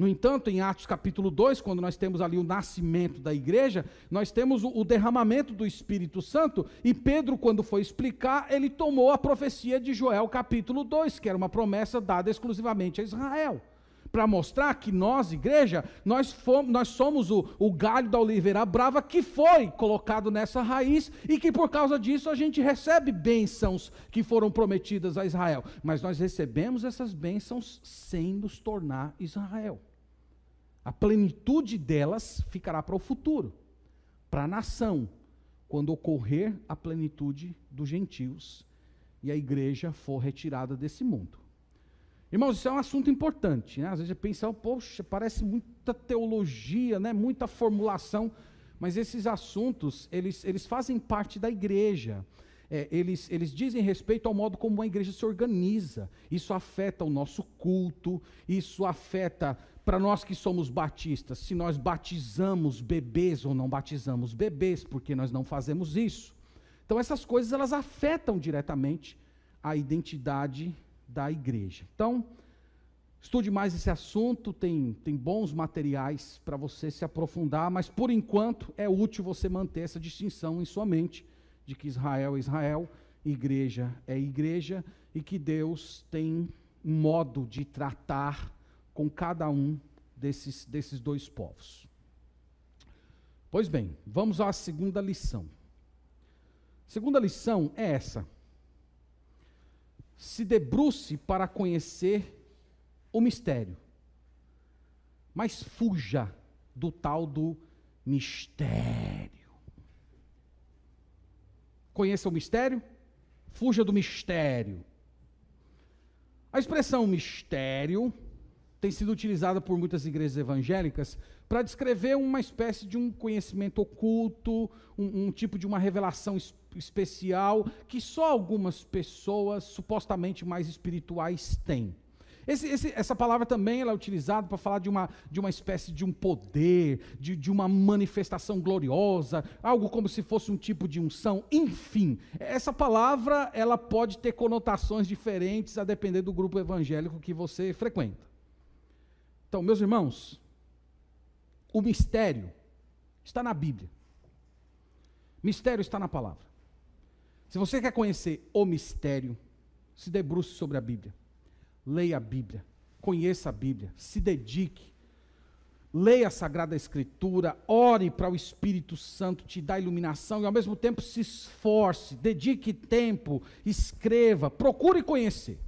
No entanto, em Atos capítulo 2, quando nós temos ali o nascimento da igreja, nós temos o, derramamento do Espírito Santo, e Pedro, quando foi explicar, ele tomou a profecia de Joel capítulo 2, que era uma promessa dada exclusivamente a Israel. Para mostrar que nós, igreja, nós, fomos, nós somos o, o galho da oliveira brava que foi colocado nessa raiz e que por causa disso a gente recebe bênçãos que foram prometidas a Israel. Mas nós recebemos essas bênçãos sem nos tornar Israel. A plenitude delas ficará para o futuro, para a nação, quando ocorrer a plenitude dos gentios e a igreja for retirada desse mundo. Irmãos, isso é um assunto importante, né? Às vezes pensa, poxa, parece muita teologia, né? muita formulação, mas esses assuntos, eles, eles fazem parte da igreja. É, eles, eles dizem respeito ao modo como a igreja se organiza. Isso afeta o nosso culto, isso afeta para nós que somos batistas, se nós batizamos bebês ou não batizamos bebês, porque nós não fazemos isso. Então essas coisas elas afetam diretamente a identidade da igreja. Então, estude mais esse assunto, tem, tem bons materiais para você se aprofundar, mas por enquanto é útil você manter essa distinção em sua mente de que Israel é Israel, igreja é igreja e que Deus tem um modo de tratar com cada um desses, desses dois povos. Pois bem, vamos à segunda lição. segunda lição é essa. Se debruce para conhecer o mistério, mas fuja do tal do mistério. Conheça o mistério, fuja do mistério. A expressão mistério tem sido utilizada por muitas igrejas evangélicas para descrever uma espécie de um conhecimento oculto, um, um tipo de uma revelação es especial que só algumas pessoas supostamente mais espirituais têm. Esse, esse, essa palavra também ela é utilizada para falar de uma, de uma espécie de um poder, de, de uma manifestação gloriosa, algo como se fosse um tipo de unção. Enfim, essa palavra ela pode ter conotações diferentes a depender do grupo evangélico que você frequenta. Então, meus irmãos, o mistério está na Bíblia. Mistério está na palavra. Se você quer conhecer o mistério, se debruce sobre a Bíblia. Leia a Bíblia. Conheça a Bíblia. Se dedique. Leia a Sagrada Escritura. Ore para o Espírito Santo te dar iluminação e ao mesmo tempo se esforce. Dedique tempo. Escreva. Procure conhecer.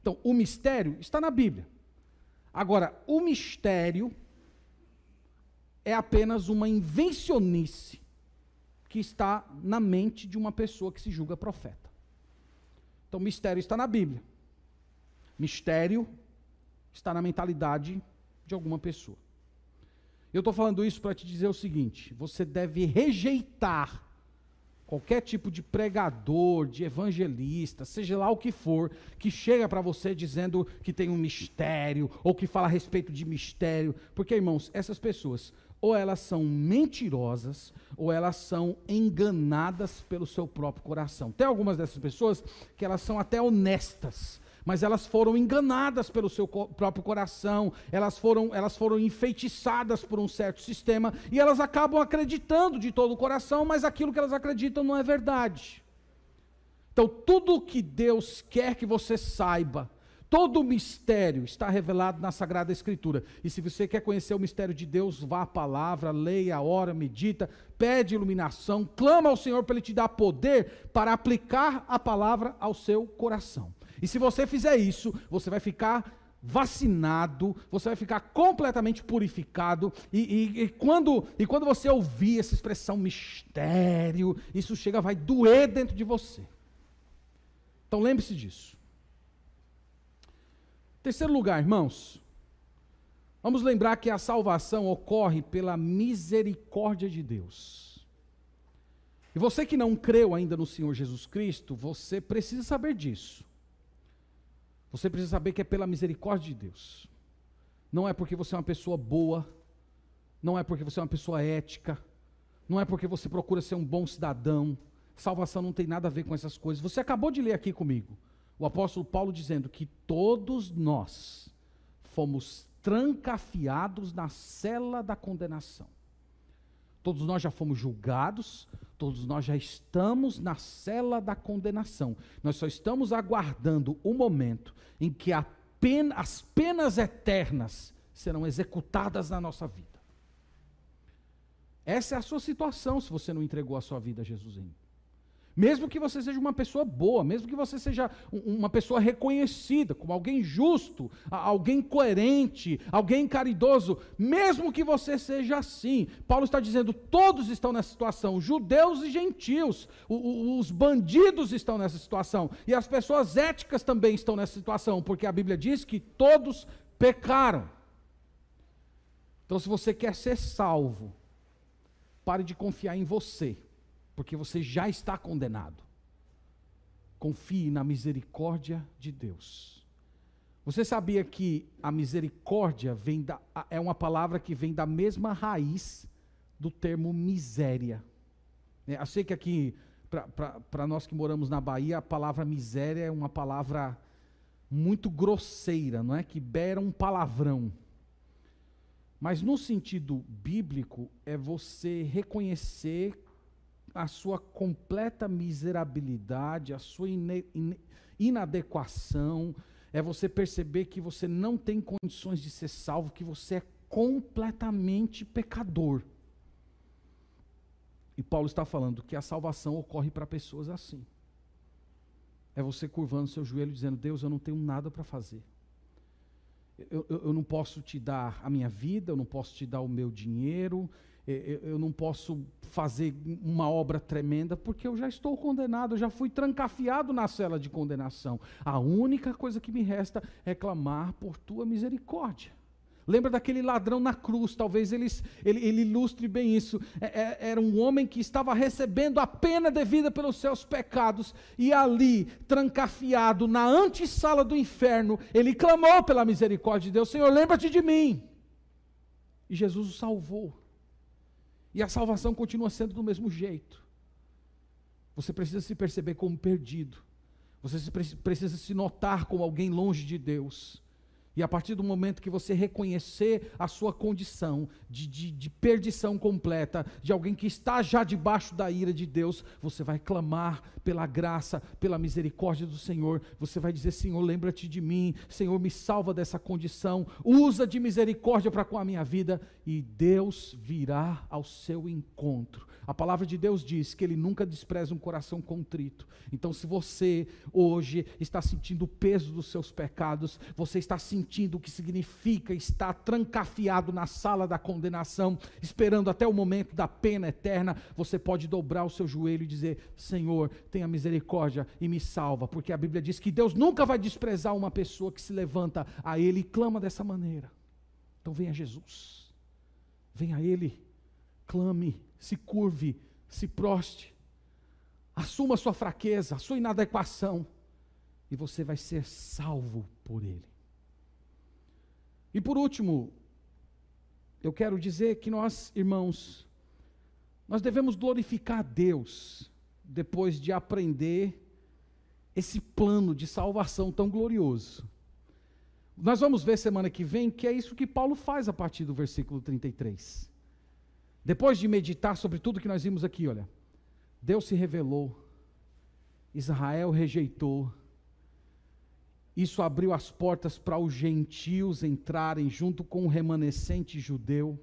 Então, o mistério está na Bíblia. Agora, o mistério é apenas uma invencionice que está na mente de uma pessoa que se julga profeta. Então, mistério está na Bíblia. Mistério está na mentalidade de alguma pessoa. Eu estou falando isso para te dizer o seguinte: você deve rejeitar qualquer tipo de pregador, de evangelista, seja lá o que for, que chega para você dizendo que tem um mistério, ou que fala a respeito de mistério, porque, irmãos, essas pessoas, ou elas são mentirosas, ou elas são enganadas pelo seu próprio coração. Tem algumas dessas pessoas que elas são até honestas, mas elas foram enganadas pelo seu próprio coração, elas foram, elas foram enfeitiçadas por um certo sistema e elas acabam acreditando de todo o coração, mas aquilo que elas acreditam não é verdade. Então, tudo que Deus quer que você saiba, todo o mistério está revelado na Sagrada Escritura. E se você quer conhecer o mistério de Deus, vá à palavra, leia, ora, medita, pede iluminação, clama ao Senhor para Ele te dar poder para aplicar a palavra ao seu coração. E se você fizer isso, você vai ficar vacinado, você vai ficar completamente purificado. E, e, e, quando, e quando você ouvir essa expressão mistério, isso chega, vai doer dentro de você. Então lembre-se disso. Terceiro lugar, irmãos, vamos lembrar que a salvação ocorre pela misericórdia de Deus. E você que não creu ainda no Senhor Jesus Cristo, você precisa saber disso. Você precisa saber que é pela misericórdia de Deus. Não é porque você é uma pessoa boa, não é porque você é uma pessoa ética, não é porque você procura ser um bom cidadão. Salvação não tem nada a ver com essas coisas. Você acabou de ler aqui comigo o apóstolo Paulo dizendo que todos nós fomos trancafiados na cela da condenação. Todos nós já fomos julgados, todos nós já estamos na cela da condenação. Nós só estamos aguardando o momento em que pena, as penas eternas serão executadas na nossa vida. Essa é a sua situação se você não entregou a sua vida a Jesus ainda. Mesmo que você seja uma pessoa boa, mesmo que você seja uma pessoa reconhecida como alguém justo, alguém coerente, alguém caridoso, mesmo que você seja assim, Paulo está dizendo: todos estão nessa situação, judeus e gentios, os bandidos estão nessa situação, e as pessoas éticas também estão nessa situação, porque a Bíblia diz que todos pecaram. Então, se você quer ser salvo, pare de confiar em você porque você já está condenado. Confie na misericórdia de Deus. Você sabia que a misericórdia vem da, é uma palavra que vem da mesma raiz do termo miséria? É, eu sei que aqui, para nós que moramos na Bahia, a palavra miséria é uma palavra muito grosseira, não é? Que beira um palavrão. Mas no sentido bíblico, é você reconhecer a sua completa miserabilidade, a sua inadequação, é você perceber que você não tem condições de ser salvo, que você é completamente pecador. E Paulo está falando que a salvação ocorre para pessoas assim. É você curvando seu joelho dizendo: Deus, eu não tenho nada para fazer. Eu, eu, eu, não posso te dar a minha vida, eu não posso te dar o meu dinheiro, eu não posso fazer uma obra tremenda porque eu já estou condenado, eu já fui trancafiado na cela de condenação. A única coisa que me resta é clamar por tua misericórdia. Lembra daquele ladrão na cruz, talvez ele, ele, ele ilustre bem isso. É, é, era um homem que estava recebendo a pena devida pelos seus pecados, e ali, trancafiado na antessala do inferno, ele clamou pela misericórdia de Deus: Senhor, lembra-te de mim. E Jesus o salvou. E a salvação continua sendo do mesmo jeito. Você precisa se perceber como perdido. Você precisa se notar como alguém longe de Deus. E a partir do momento que você reconhecer a sua condição de, de, de, perdição completa, de alguém que está já debaixo da ira de Deus, você vai clamar pela graça, pela misericórdia do Senhor. Você vai dizer: Senhor, lembra-te de mim. Senhor, me salva dessa condição. Usa de misericórdia para com a minha vida. E Deus virá ao seu encontro. A palavra de Deus diz que Ele nunca despreza um coração contrito. Então, se você hoje está sentindo o peso dos seus pecados, você está sentindo o que significa estar trancafiado na sala da condenação, esperando até o momento da pena eterna, você pode dobrar o seu joelho e dizer: Senhor, tenha misericórdia e me salva, porque a Bíblia diz que Deus nunca vai desprezar uma pessoa que se levanta a Ele e clama dessa maneira. Então, venha Jesus, venha Ele, clame se curve, se proste, assuma sua fraqueza, sua inadequação, e você vai ser salvo por Ele. E por último, eu quero dizer que nós, irmãos, nós devemos glorificar a Deus depois de aprender esse plano de salvação tão glorioso. Nós vamos ver semana que vem que é isso que Paulo faz a partir do versículo 33. Depois de meditar sobre tudo que nós vimos aqui, olha, Deus se revelou, Israel rejeitou, isso abriu as portas para os gentios entrarem junto com o remanescente judeu.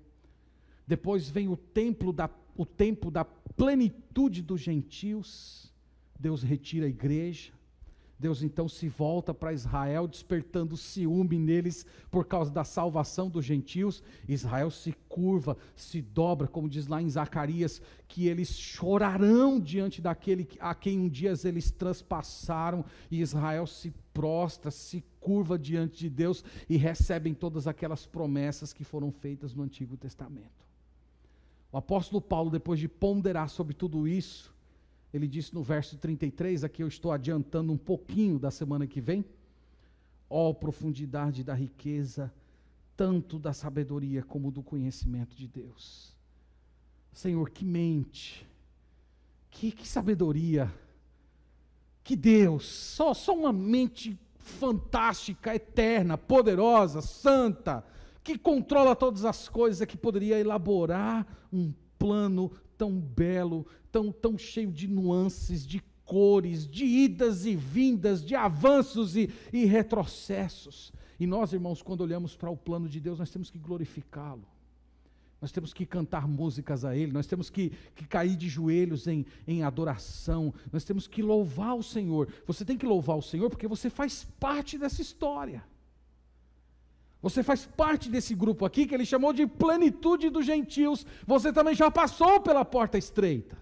Depois vem o templo da, o tempo da plenitude dos gentios. Deus retira a igreja. Deus então se volta para Israel, despertando ciúme neles por causa da salvação dos gentios. Israel se curva, se dobra, como diz lá em Zacarias, que eles chorarão diante daquele a quem um dia eles transpassaram, e Israel se prostra, se curva diante de Deus e recebem todas aquelas promessas que foram feitas no Antigo Testamento. O apóstolo Paulo, depois de ponderar sobre tudo isso, ele disse no verso 33, aqui eu estou adiantando um pouquinho da semana que vem. Ó oh, profundidade da riqueza, tanto da sabedoria como do conhecimento de Deus. Senhor, que mente, que, que sabedoria, que Deus, só, só uma mente fantástica, eterna, poderosa, santa, que controla todas as coisas, que poderia elaborar um plano tão belo, tão, tão cheio de nuances, de cores, de idas e vindas, de avanços e, e retrocessos. E nós, irmãos, quando olhamos para o plano de Deus, nós temos que glorificá-lo. Nós temos que cantar músicas a Ele, nós temos que, que cair de joelhos em, em adoração, nós temos que louvar o Senhor. Você tem que louvar o Senhor porque você faz parte dessa história. Você faz parte desse grupo aqui que ele chamou de plenitude dos gentios. Você também já passou pela porta estreita.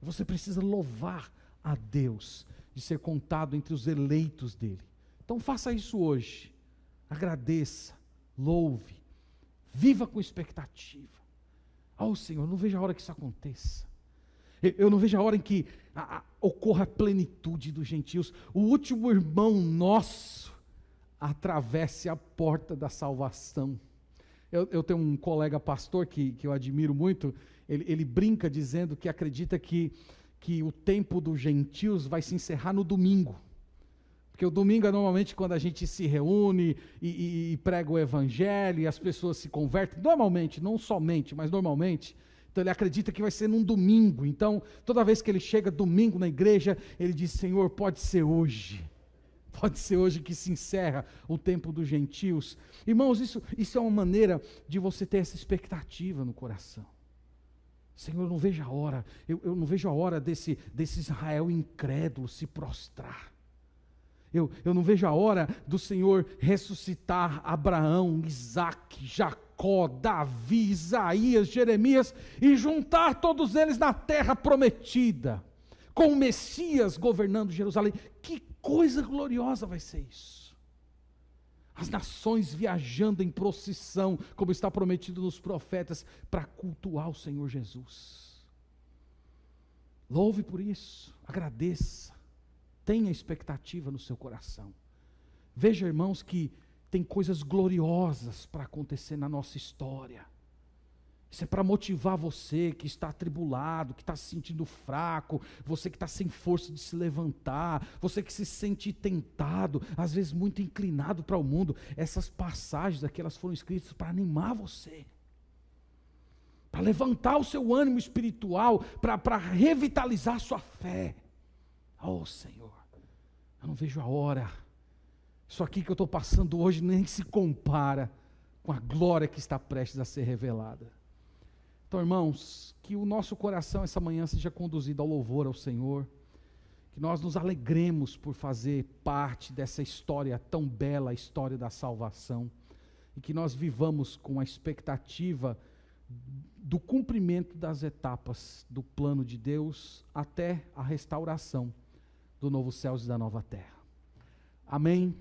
Você precisa louvar a Deus de ser contado entre os eleitos dele. Então faça isso hoje. Agradeça, louve, viva com expectativa. Oh Senhor, não vejo a hora que isso aconteça. Eu não vejo a hora em que ocorra a plenitude dos gentios. O último irmão nosso atravesse a porta da salvação. Eu, eu tenho um colega pastor que, que eu admiro muito, ele, ele brinca dizendo que acredita que, que o tempo dos gentios vai se encerrar no domingo. Porque o domingo é normalmente quando a gente se reúne e, e, e, prega o evangelho e as pessoas se convertem, normalmente, não somente, mas normalmente. Então ele acredita que vai ser num domingo. Então, toda vez que ele chega domingo na igreja, ele diz: Senhor, pode ser hoje. Pode ser hoje que se encerra o tempo dos gentios. Irmãos, isso, isso é uma maneira de você ter essa expectativa no coração. Senhor, eu não vejo a hora, eu, eu não vejo a hora desse, desse Israel incrédulo se prostrar. Eu, eu não vejo a hora do Senhor ressuscitar Abraão, Isaac, Jacó, Davi, Isaías, Jeremias e juntar todos eles na terra prometida, com o Messias governando Jerusalém. Que coisa gloriosa vai ser isso. as nações viajando em procissão, como está prometido nos profetas, para cultuar o Senhor Jesus. Louve por isso, agradeça, tenha expectativa no seu coração. Veja, irmãos, que tem coisas gloriosas para acontecer na nossa história. Isso é para motivar você que está atribulado, que está se sentindo fraco, você que está sem força de se levantar, você que se sente tentado, às vezes muito inclinado para o mundo. Essas passagens aqui elas foram escritas para animar você, para levantar o seu ânimo espiritual, para, revitalizar sua fé. Oh Senhor, eu não vejo a hora. Isso aqui que eu estou passando hoje nem se compara com a glória que está prestes a ser revelada. Então, irmãos, que o nosso coração essa manhã seja conduzido ao louvor ao Senhor, que nós nos alegremos por fazer parte dessa história tão bela, a história da salvação, e que nós vivamos com a expectativa do cumprimento das etapas do plano de Deus até a restauração do novo céus e da nova terra. Amém.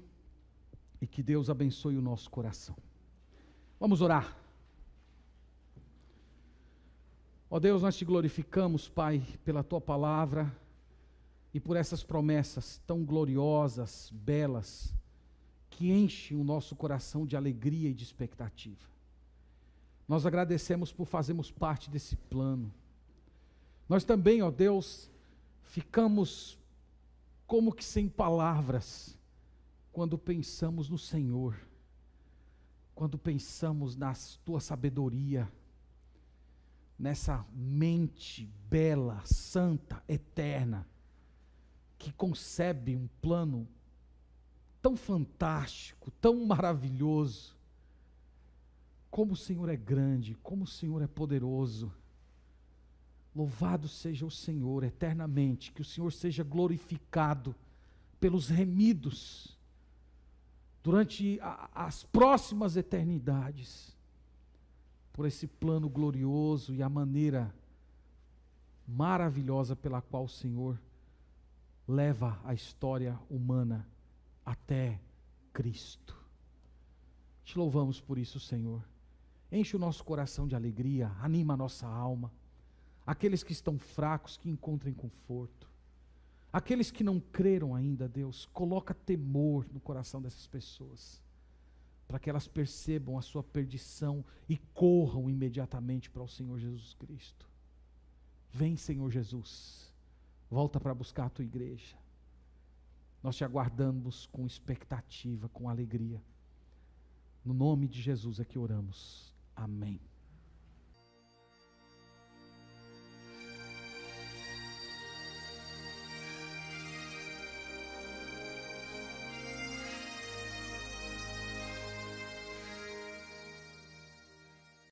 E que Deus abençoe o nosso coração. Vamos orar. Ó Deus, nós te glorificamos, Pai, pela tua palavra e por essas promessas tão gloriosas, belas, que enchem o nosso coração de alegria e de expectativa. Nós agradecemos por fazermos parte desse plano. Nós também, ó Deus, ficamos como que sem palavras quando pensamos no Senhor, quando pensamos na tua sabedoria nessa mente bela, santa, eterna, que concebe um plano tão fantástico, tão maravilhoso. Como o Senhor é grande, como o Senhor é poderoso. Louvado seja o Senhor eternamente, que o Senhor seja glorificado pelos remidos durante a, as próximas eternidades por esse plano glorioso e a maneira maravilhosa pela qual o Senhor leva a história humana até Cristo. Te louvamos por isso, Senhor. Enche o nosso coração de alegria, anima a nossa alma. Aqueles que estão fracos, que encontrem conforto. Aqueles que não creram ainda, Deus, coloca temor no coração dessas pessoas para que elas percebam a sua perdição e corram imediatamente para o Senhor Jesus Cristo. Vem, Senhor Jesus, volta para buscar a tua igreja. Nós te aguardamos com expectativa, com alegria. No nome de Jesus é que oramos. Amém.